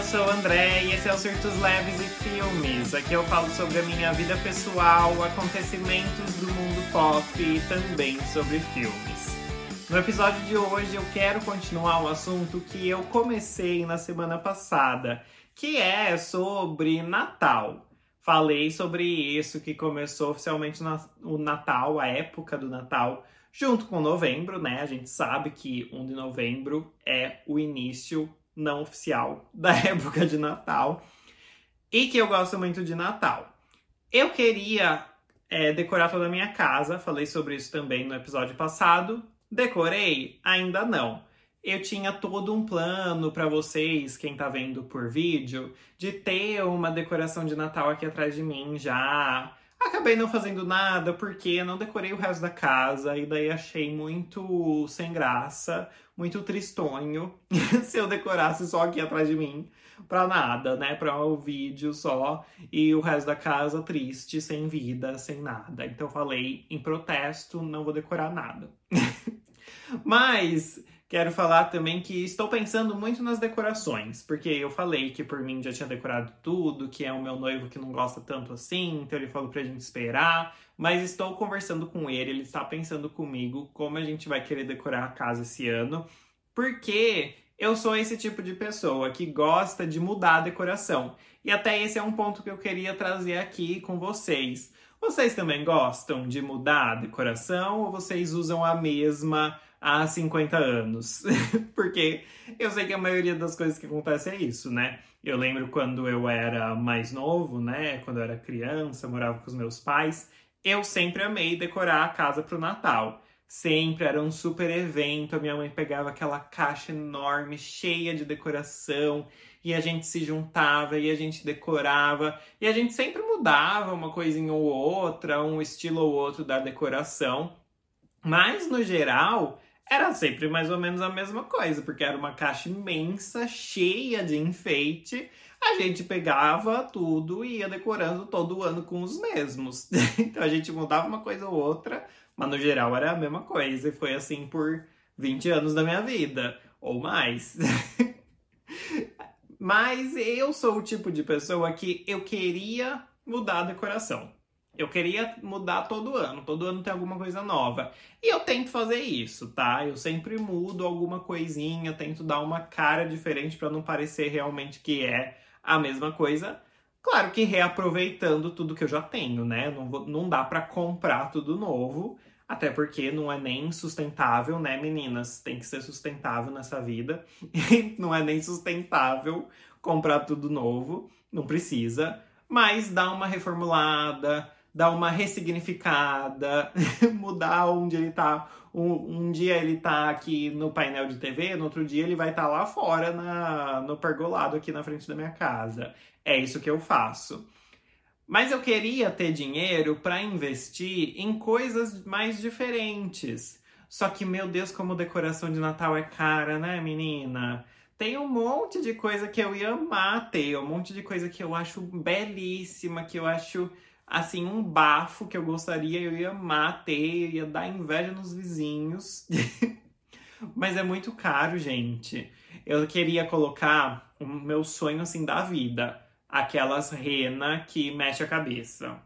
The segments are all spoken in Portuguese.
eu sou o André e esse é o Surtos Leves e Filmes. Aqui eu falo sobre a minha vida pessoal, acontecimentos do mundo pop e também sobre filmes. No episódio de hoje eu quero continuar o assunto que eu comecei na semana passada, que é sobre Natal. Falei sobre isso que começou oficialmente o Natal, a época do Natal, junto com novembro, né? A gente sabe que 1 de novembro é o início não oficial da época de Natal e que eu gosto muito de Natal. Eu queria é, decorar toda a minha casa, falei sobre isso também no episódio passado. Decorei? Ainda não. Eu tinha todo um plano para vocês, quem tá vendo por vídeo, de ter uma decoração de Natal aqui atrás de mim já. Acabei não fazendo nada porque não decorei o resto da casa e daí achei muito sem graça, muito tristonho se eu decorasse só aqui atrás de mim pra nada, né? Pra o um vídeo só e o resto da casa triste, sem vida, sem nada. Então falei em protesto, não vou decorar nada. Mas Quero falar também que estou pensando muito nas decorações, porque eu falei que por mim já tinha decorado tudo, que é o meu noivo que não gosta tanto assim, então ele falou pra gente esperar, mas estou conversando com ele, ele está pensando comigo como a gente vai querer decorar a casa esse ano, porque eu sou esse tipo de pessoa que gosta de mudar a decoração. E até esse é um ponto que eu queria trazer aqui com vocês. Vocês também gostam de mudar a decoração ou vocês usam a mesma há 50 anos. Porque eu sei que a maioria das coisas que acontecem é isso, né? Eu lembro quando eu era mais novo, né? Quando eu era criança, morava com os meus pais, eu sempre amei decorar a casa pro Natal. Sempre era um super evento. A minha mãe pegava aquela caixa enorme, cheia de decoração, e a gente se juntava e a gente decorava. E a gente sempre mudava uma coisinha ou outra, um estilo ou outro da decoração. Mas no geral, era sempre mais ou menos a mesma coisa, porque era uma caixa imensa, cheia de enfeite. A gente pegava tudo e ia decorando todo ano com os mesmos. então a gente mudava uma coisa ou outra, mas no geral era a mesma coisa. E foi assim por 20 anos da minha vida, ou mais. mas eu sou o tipo de pessoa que eu queria mudar a decoração. Eu queria mudar todo ano, todo ano tem alguma coisa nova. E eu tento fazer isso, tá? Eu sempre mudo alguma coisinha, tento dar uma cara diferente para não parecer realmente que é a mesma coisa. Claro que reaproveitando tudo que eu já tenho, né? Não, vou, não dá para comprar tudo novo, até porque não é nem sustentável, né, meninas? Tem que ser sustentável nessa vida. não é nem sustentável comprar tudo novo, não precisa. Mas dá uma reformulada, dar uma ressignificada, mudar onde ele tá. Um, um, dia ele tá aqui no painel de TV, no outro dia ele vai estar tá lá fora na, no pergolado aqui na frente da minha casa. É isso que eu faço. Mas eu queria ter dinheiro para investir em coisas mais diferentes. Só que, meu Deus, como decoração de Natal é cara, né, menina? Tem um monte de coisa que eu ia amar ter, um monte de coisa que eu acho belíssima, que eu acho assim, um bafo que eu gostaria, eu ia amar ter, ia dar inveja nos vizinhos. Mas é muito caro, gente. Eu queria colocar o meu sonho, assim, da vida. Aquelas rena que mexe a cabeça.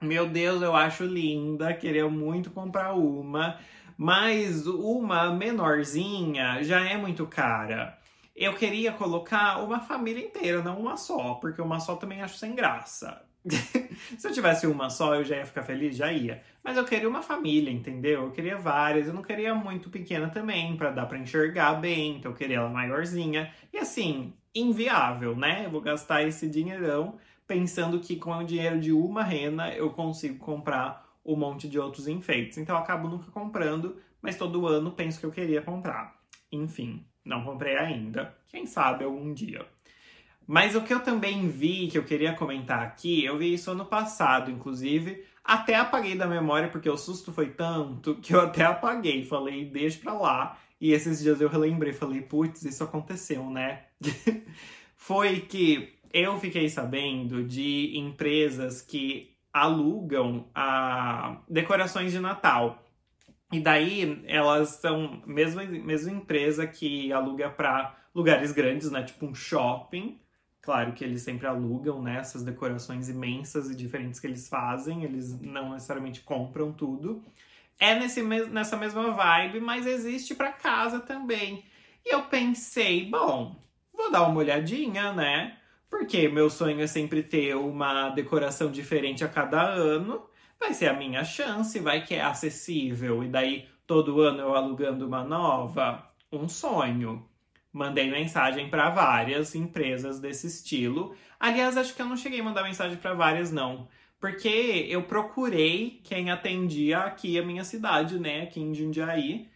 Meu Deus, eu acho linda, queria muito comprar uma. Mas uma menorzinha já é muito cara. Eu queria colocar uma família inteira, não uma só, porque uma só também acho sem graça. Se eu tivesse uma só, eu já ia ficar feliz, já ia. Mas eu queria uma família, entendeu? Eu queria várias, eu não queria muito pequena também, para dar para enxergar bem, então eu queria ela maiorzinha. E assim, inviável, né? Eu vou gastar esse dinheirão pensando que com o dinheiro de uma rena eu consigo comprar um monte de outros enfeites. Então eu acabo nunca comprando, mas todo ano penso que eu queria comprar. Enfim, não comprei ainda. Quem sabe algum dia. Mas o que eu também vi, que eu queria comentar aqui, eu vi isso ano passado, inclusive. Até apaguei da memória, porque o susto foi tanto que eu até apaguei. Falei, deixa pra lá. E esses dias eu relembrei, falei, putz, isso aconteceu, né? foi que eu fiquei sabendo de empresas que alugam a decorações de Natal. E daí elas são mesma mesma empresa que aluga para lugares grandes, né, tipo um shopping Claro que eles sempre alugam né, essas decorações imensas e diferentes que eles fazem, eles não necessariamente compram tudo. É nesse, nessa mesma vibe, mas existe para casa também. E eu pensei, bom, vou dar uma olhadinha, né? Porque meu sonho é sempre ter uma decoração diferente a cada ano. Vai ser a minha chance, vai que é acessível. E daí todo ano eu alugando uma nova. Um sonho. Mandei mensagem para várias empresas desse estilo. Aliás, acho que eu não cheguei a mandar mensagem para várias, não. Porque eu procurei quem atendia aqui a minha cidade, né? Aqui em Jundiaí.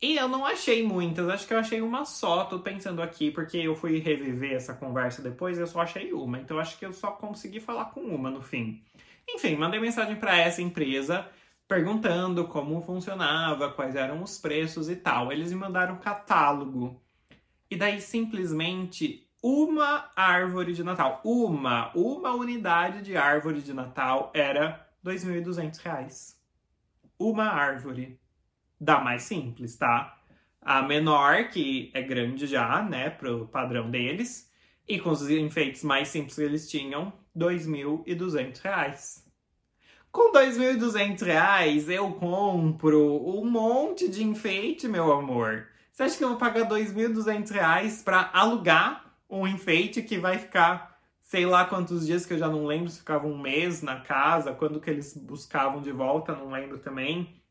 E eu não achei muitas, acho que eu achei uma só. Tô pensando aqui, porque eu fui reviver essa conversa depois e eu só achei uma. Então acho que eu só consegui falar com uma no fim. Enfim, mandei mensagem para essa empresa perguntando como funcionava, quais eram os preços e tal. Eles me mandaram um catálogo. E daí simplesmente uma árvore de Natal, uma, uma unidade de árvore de Natal era R$ 2.200. Uma árvore. Da mais simples, tá? A menor, que é grande já, né, pro padrão deles, e com os enfeites mais simples que eles tinham, R$ 2.200. Com R$ 2.200 eu compro um monte de enfeite, meu amor. Você acha que eu vou pagar R$ 2.200 para alugar um enfeite que vai ficar sei lá quantos dias que eu já não lembro se ficava um mês na casa, quando que eles buscavam de volta, não lembro também.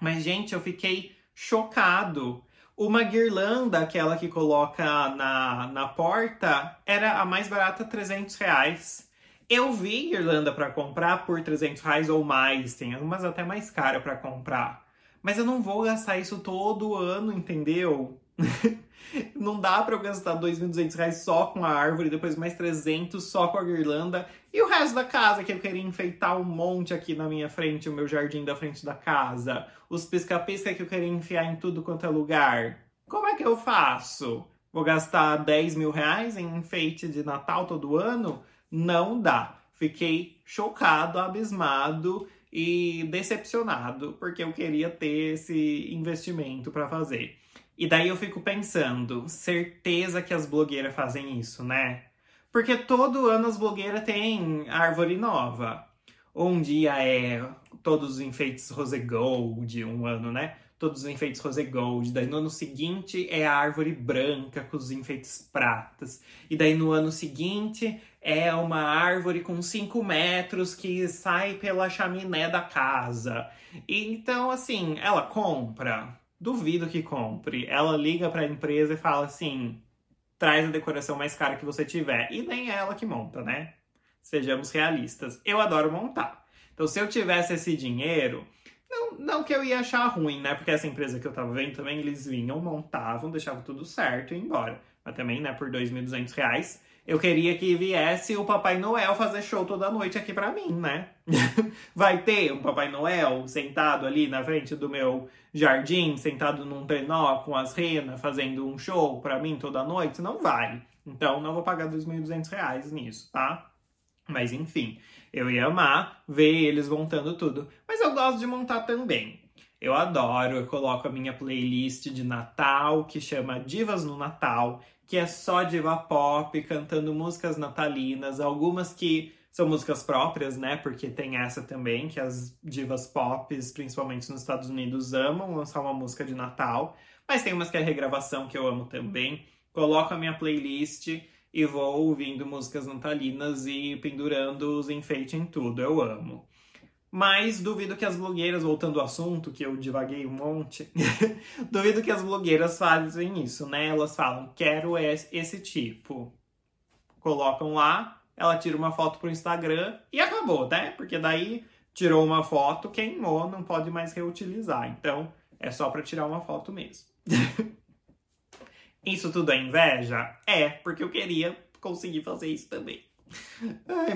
Mas gente, eu fiquei chocado. Uma guirlanda, aquela que coloca na, na porta, era a mais barata 300 reais. Eu vi guirlanda para comprar por 300 reais ou mais, tem umas até mais cara para comprar. Mas eu não vou gastar isso todo ano, entendeu? não dá para eu gastar 2.200 reais só com a árvore, depois mais 300 só com a guirlanda e o resto da casa que eu queria enfeitar um monte aqui na minha frente, o meu jardim da frente da casa, os pisca-pisca que eu queria enfiar em tudo quanto é lugar. Como é que eu faço? Vou gastar 10 mil reais em enfeite de Natal todo ano? Não dá. Fiquei chocado, abismado e decepcionado, porque eu queria ter esse investimento para fazer. E daí eu fico pensando, certeza que as blogueiras fazem isso, né? Porque todo ano as blogueiras têm árvore nova. Um dia é todos os enfeites rose gold, um ano, né? Todos os enfeites rose gold. Daí no ano seguinte é a árvore branca com os enfeites pratas. E daí no ano seguinte é uma árvore com 5 metros que sai pela chaminé da casa. Então, assim, ela compra. Duvido que compre. Ela liga para a empresa e fala assim: traz a decoração mais cara que você tiver. E nem é ela que monta, né? Sejamos realistas. Eu adoro montar. Então, se eu tivesse esse dinheiro, não, não que eu ia achar ruim, né? Porque essa empresa que eu tava vendo também, eles vinham, montavam, deixavam tudo certo e embora. Mas também, né, por 2.200 reais eu queria que viesse o Papai Noel fazer show toda noite aqui para mim, né? Vai ter um Papai Noel sentado ali na frente do meu jardim, sentado num trenó com as renas, fazendo um show para mim toda noite? Não vai. Então não vou pagar 2.200 reais nisso, tá? Mas enfim, eu ia amar ver eles montando tudo. Mas eu gosto de montar também. Eu adoro, eu coloco a minha playlist de Natal, que chama Divas no Natal, que é só diva pop cantando músicas natalinas, algumas que são músicas próprias, né? Porque tem essa também, que as divas pop, principalmente nos Estados Unidos, amam lançar uma música de Natal. Mas tem umas que é regravação que eu amo também. Coloco a minha playlist e vou ouvindo músicas natalinas e pendurando os enfeites em tudo. Eu amo. Mas duvido que as blogueiras, voltando ao assunto, que eu divaguei um monte, duvido que as blogueiras fazem isso, né? Elas falam, quero esse tipo. Colocam lá, ela tira uma foto pro Instagram e acabou, né? Porque daí tirou uma foto, queimou, não pode mais reutilizar. Então, é só para tirar uma foto mesmo. isso tudo é inveja? É, porque eu queria conseguir fazer isso também.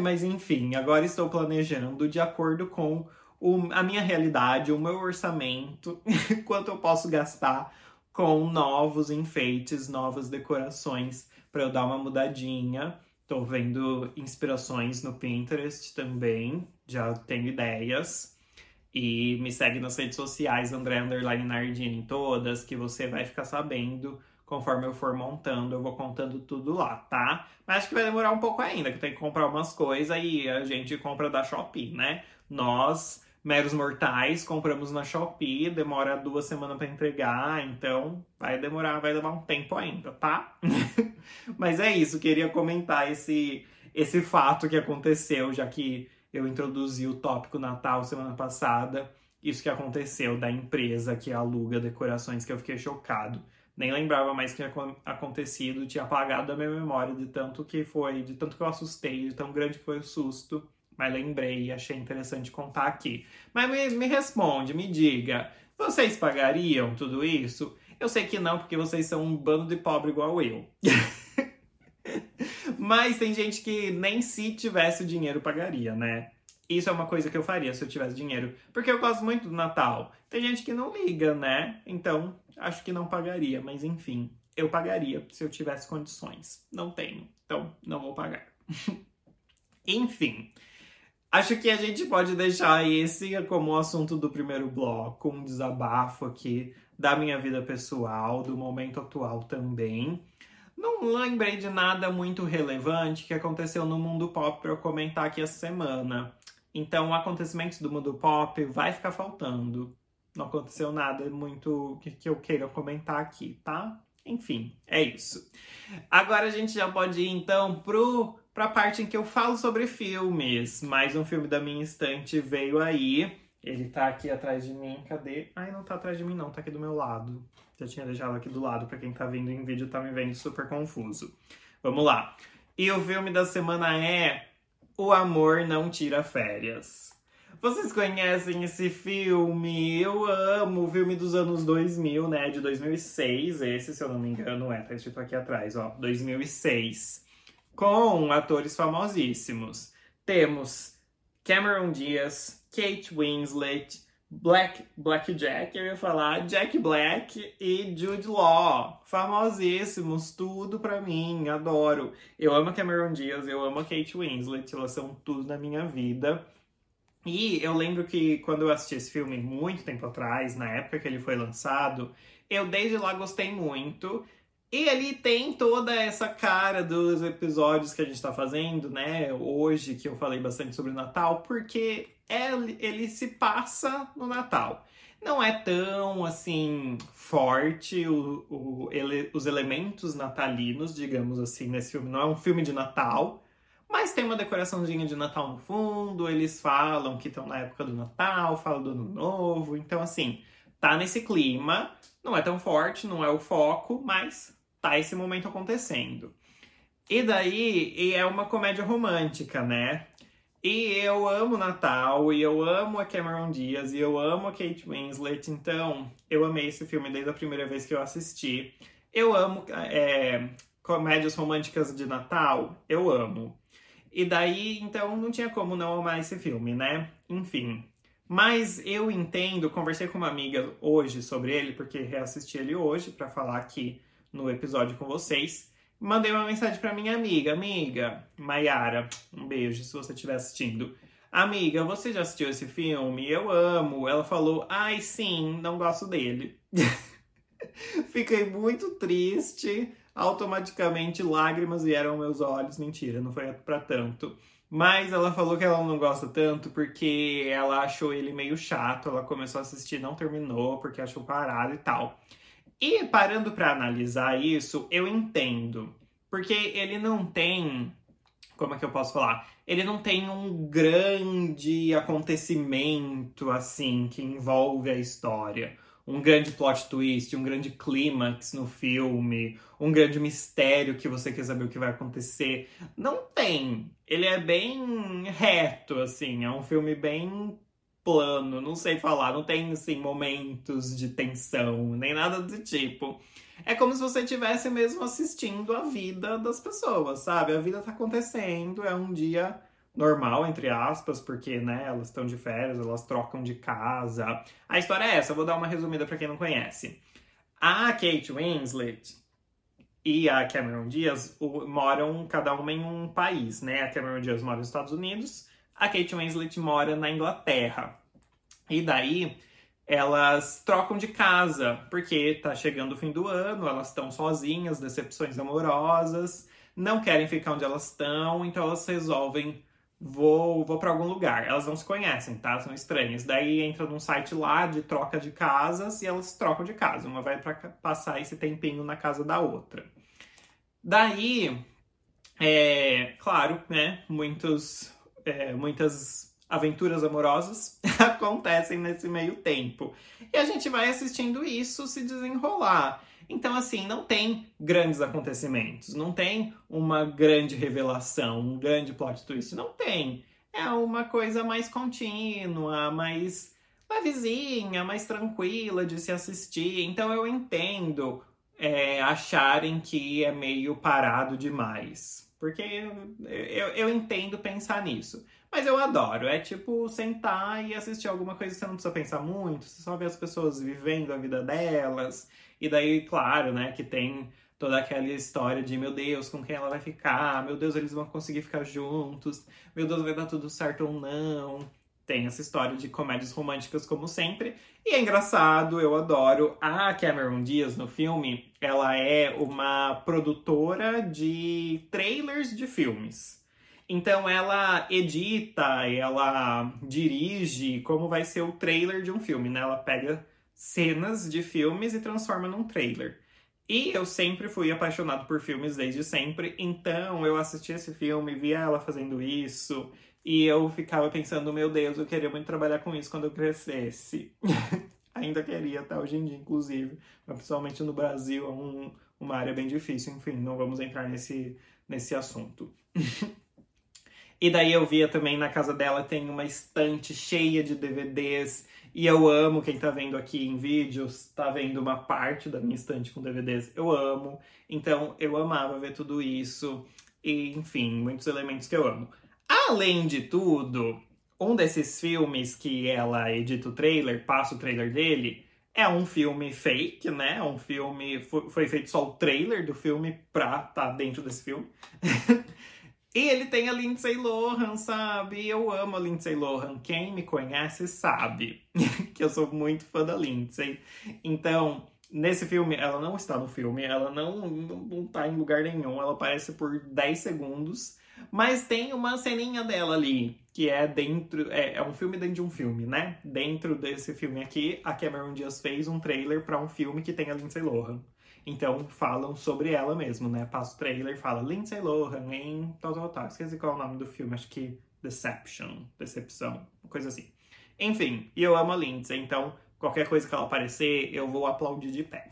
Mas enfim, agora estou planejando de acordo com o, a minha realidade, o meu orçamento, quanto eu posso gastar com novos enfeites, novas decorações para eu dar uma mudadinha. Tô vendo inspirações no Pinterest também, já tenho ideias. E me segue nas redes sociais, André Underline Nardini em todas, que você vai ficar sabendo conforme eu for montando, eu vou contando tudo lá, tá? Mas acho que vai demorar um pouco ainda, que tem que comprar umas coisas e a gente compra da Shopee, né? Nós, meros mortais, compramos na Shopee, demora duas semanas para entregar, então vai demorar, vai levar um tempo ainda, tá? Mas é isso, queria comentar esse, esse fato que aconteceu, já que eu introduzi o tópico Natal semana passada. Isso que aconteceu da empresa que aluga decorações, que eu fiquei chocado. Nem lembrava mais que tinha acontecido, tinha apagado da minha memória de tanto que foi, de tanto que eu assustei, de tão grande que foi o susto. Mas lembrei e achei interessante contar aqui. Mas me, me responde, me diga, vocês pagariam tudo isso? Eu sei que não, porque vocês são um bando de pobre igual eu. Mas tem gente que nem se tivesse o dinheiro pagaria, né? Isso é uma coisa que eu faria se eu tivesse dinheiro, porque eu gosto muito do Natal. Tem gente que não liga, né? Então, acho que não pagaria, mas enfim, eu pagaria se eu tivesse condições. Não tenho, então não vou pagar. enfim, acho que a gente pode deixar esse como o assunto do primeiro bloco, um desabafo aqui da minha vida pessoal, do momento atual também. Não lembrei de nada muito relevante que aconteceu no mundo pop para eu comentar aqui essa semana. Então, acontecimentos do mundo pop vai ficar faltando. Não aconteceu nada muito que, que eu queira comentar aqui, tá? Enfim, é isso. Agora a gente já pode ir então pro, pra parte em que eu falo sobre filmes. Mais um filme da minha estante veio aí. Ele tá aqui atrás de mim. Cadê? Ai, não tá atrás de mim, não, tá aqui do meu lado. Já tinha deixado aqui do lado, para quem tá vendo em vídeo tá me vendo super confuso. Vamos lá. E o filme da semana é O Amor Não Tira Férias. Vocês conhecem esse filme? Eu amo o filme dos anos 2000, né? De 2006, esse, se eu não me engano, é, tá escrito aqui atrás, ó, 2006. Com atores famosíssimos. Temos Cameron Diaz, Kate Winslet, Black, Black Jack, eu ia falar Jack Black e Jude Law, famosíssimos, tudo pra mim, adoro. Eu amo a Cameron Diaz, eu amo a Kate Winslet, elas são tudo na minha vida. E eu lembro que quando eu assisti esse filme muito tempo atrás, na época que ele foi lançado, eu desde lá gostei muito. E ele tem toda essa cara dos episódios que a gente tá fazendo, né? Hoje, que eu falei bastante sobre o Natal, porque ele, se passa no Natal. Não é tão assim forte o, o, ele, os elementos natalinos, digamos assim, nesse filme. Não é um filme de Natal, mas tem uma decoraçãozinha de Natal no fundo. Eles falam que estão na época do Natal, falam do Ano Novo. Então, assim, tá nesse clima. Não é tão forte, não é o foco, mas tá esse momento acontecendo. E daí, e é uma comédia romântica, né? E eu amo Natal, e eu amo a Cameron Diaz, e eu amo a Kate Winslet, então eu amei esse filme desde a primeira vez que eu assisti. Eu amo é, comédias românticas de Natal, eu amo. E daí, então, não tinha como não amar esse filme, né? Enfim. Mas eu entendo, conversei com uma amiga hoje sobre ele, porque reassisti ele hoje para falar aqui no episódio com vocês mandei uma mensagem para minha amiga, amiga Maiara, um beijo se você estiver assistindo. Amiga, você já assistiu esse filme? Eu amo. Ela falou, ai sim, não gosto dele. Fiquei muito triste. Automaticamente lágrimas vieram aos meus olhos. Mentira, não foi para tanto. Mas ela falou que ela não gosta tanto porque ela achou ele meio chato. Ela começou a assistir, não terminou porque achou parado e tal. E parando para analisar isso, eu entendo. Porque ele não tem. Como é que eu posso falar? Ele não tem um grande acontecimento assim que envolve a história. Um grande plot twist, um grande clímax no filme, um grande mistério que você quer saber o que vai acontecer. Não tem. Ele é bem reto, assim. É um filme bem plano, não sei falar, não tem assim momentos de tensão, nem nada do tipo. É como se você estivesse mesmo assistindo a vida das pessoas, sabe? A vida tá acontecendo, é um dia normal, entre aspas, porque, né, elas estão de férias, elas trocam de casa. A história é essa, eu vou dar uma resumida para quem não conhece. A Kate Winslet e a Cameron Diaz moram cada uma em um país, né? A Cameron Diaz mora nos Estados Unidos a Kate Winslet mora na Inglaterra. E daí elas trocam de casa, porque tá chegando o fim do ano, elas estão sozinhas, decepções amorosas, não querem ficar onde elas estão, então elas resolvem vou, vou para algum lugar. Elas não se conhecem, tá? São estranhas. Daí entra num site lá de troca de casas e elas trocam de casa. Uma vai para passar esse tempinho na casa da outra. Daí, é, claro, né? Muitos, é, muitas aventuras amorosas acontecem nesse meio tempo. E a gente vai assistindo isso se desenrolar. Então, assim, não tem grandes acontecimentos, não tem uma grande revelação, um grande plot twist. Não tem. É uma coisa mais contínua, mais levezinha, mais tranquila de se assistir. Então, eu entendo é, acharem que é meio parado demais. Porque eu, eu, eu entendo pensar nisso. Mas eu adoro. É tipo sentar e assistir alguma coisa que você não precisa pensar muito. Você só vê as pessoas vivendo a vida delas. E daí, claro, né, que tem toda aquela história de meu Deus, com quem ela vai ficar, meu Deus, eles vão conseguir ficar juntos, meu Deus, vai dar tudo certo ou não. Tem essa história de comédias românticas como sempre. E é engraçado, eu adoro. A Cameron Diaz no filme, ela é uma produtora de trailers de filmes. Então ela edita, ela dirige como vai ser o trailer de um filme, né? Ela pega cenas de filmes e transforma num trailer. E eu sempre fui apaixonado por filmes desde sempre, então eu assisti esse filme, via ela fazendo isso, e eu ficava pensando, meu Deus, eu queria muito trabalhar com isso quando eu crescesse. Ainda queria até hoje em dia, inclusive, mas principalmente no Brasil é um, uma área bem difícil, enfim, não vamos entrar nesse, nesse assunto. e daí eu via também na casa dela tem uma estante cheia de DVDs e eu amo quem tá vendo aqui em vídeos, tá vendo uma parte da minha estante com DVDs. Eu amo. Então eu amava ver tudo isso. E, enfim, muitos elementos que eu amo. Além de tudo, um desses filmes que ela edita o trailer, passa o trailer dele, é um filme fake, né? Um filme. Foi feito só o trailer do filme pra estar tá dentro desse filme. E ele tem a Lindsay Lohan, sabe? Eu amo a Lindsay Lohan. Quem me conhece sabe que eu sou muito fã da Lindsay. Então, nesse filme, ela não está no filme, ela não, não tá em lugar nenhum, ela aparece por 10 segundos. Mas tem uma ceninha dela ali, que é dentro. É, é um filme dentro de um filme, né? Dentro desse filme aqui, a Cameron Diaz fez um trailer para um filme que tem a Lindsay Lohan. Então falam sobre ela mesmo, né? Passa o trailer, fala Lindsay Lohan em tal, tal, tal. Esqueci qual é o nome do filme, acho que Deception, Decepção, coisa assim. Enfim, e eu amo a Lindsay, então qualquer coisa que ela aparecer, eu vou aplaudir de pé.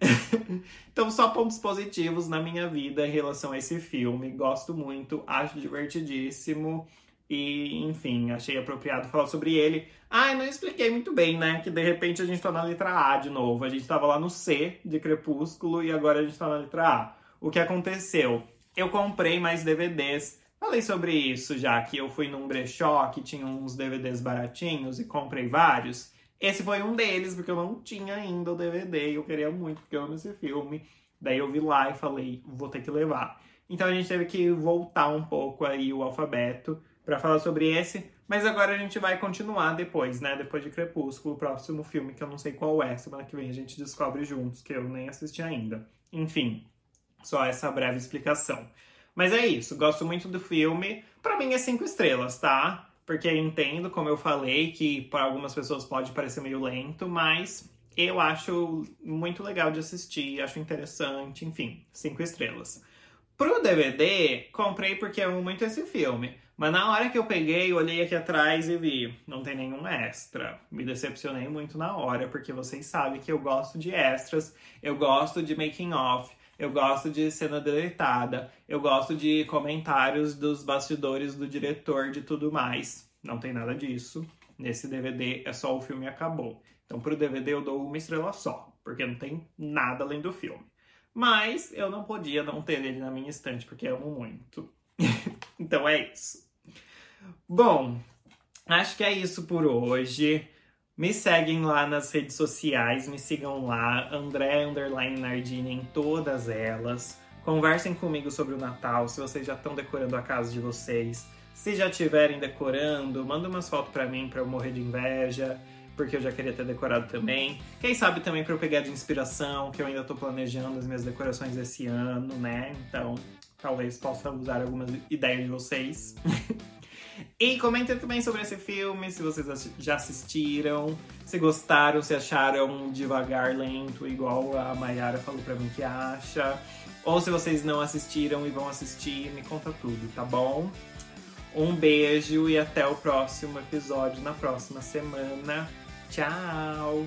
então, só pontos positivos na minha vida em relação a esse filme. Gosto muito, acho divertidíssimo. E, enfim, achei apropriado falar sobre ele. Ah, não expliquei muito bem, né? Que de repente a gente tá na letra A de novo. A gente tava lá no C de Crepúsculo e agora a gente tá na letra A. O que aconteceu? Eu comprei mais DVDs. Falei sobre isso já, que eu fui num brechó que tinha uns DVDs baratinhos e comprei vários. Esse foi um deles, porque eu não tinha ainda o DVD e eu queria muito, porque eu amo esse filme. Daí eu vi lá e falei, vou ter que levar. Então a gente teve que voltar um pouco aí o alfabeto para falar sobre esse, mas agora a gente vai continuar depois, né? Depois de Crepúsculo, o próximo filme, que eu não sei qual é, semana que vem a gente descobre juntos, que eu nem assisti ainda. Enfim, só essa breve explicação. Mas é isso, gosto muito do filme. Para mim é cinco estrelas, tá? Porque eu entendo, como eu falei, que para algumas pessoas pode parecer meio lento, mas eu acho muito legal de assistir, acho interessante, enfim, cinco estrelas. Pro DVD, comprei porque amo muito esse filme. Mas na hora que eu peguei, olhei aqui atrás e vi, não tem nenhum extra. Me decepcionei muito na hora, porque vocês sabem que eu gosto de extras, eu gosto de making off, eu gosto de cena deletada, eu gosto de comentários dos bastidores do diretor, de tudo mais. Não tem nada disso. Nesse DVD é só o filme acabou. Então pro DVD eu dou uma estrela só, porque não tem nada além do filme. Mas eu não podia não ter ele na minha estante, porque amo muito. então é isso. Bom, acho que é isso por hoje. Me seguem lá nas redes sociais, me sigam lá, André Underline Nardini em todas elas. Conversem comigo sobre o Natal, se vocês já estão decorando a casa de vocês. Se já estiverem decorando, manda umas fotos para mim para eu morrer de inveja. porque eu já queria ter decorado também. Quem sabe também para eu pegar de inspiração, que eu ainda tô planejando as minhas decorações esse ano, né? Então, talvez possa usar algumas ideias de vocês. e comentem também sobre esse filme, se vocês já assistiram, se gostaram, se acharam devagar, lento, igual a Mayara falou pra mim que acha. Ou se vocês não assistiram e vão assistir, me conta tudo, tá bom? Um beijo e até o próximo episódio na próxima semana. Tchau!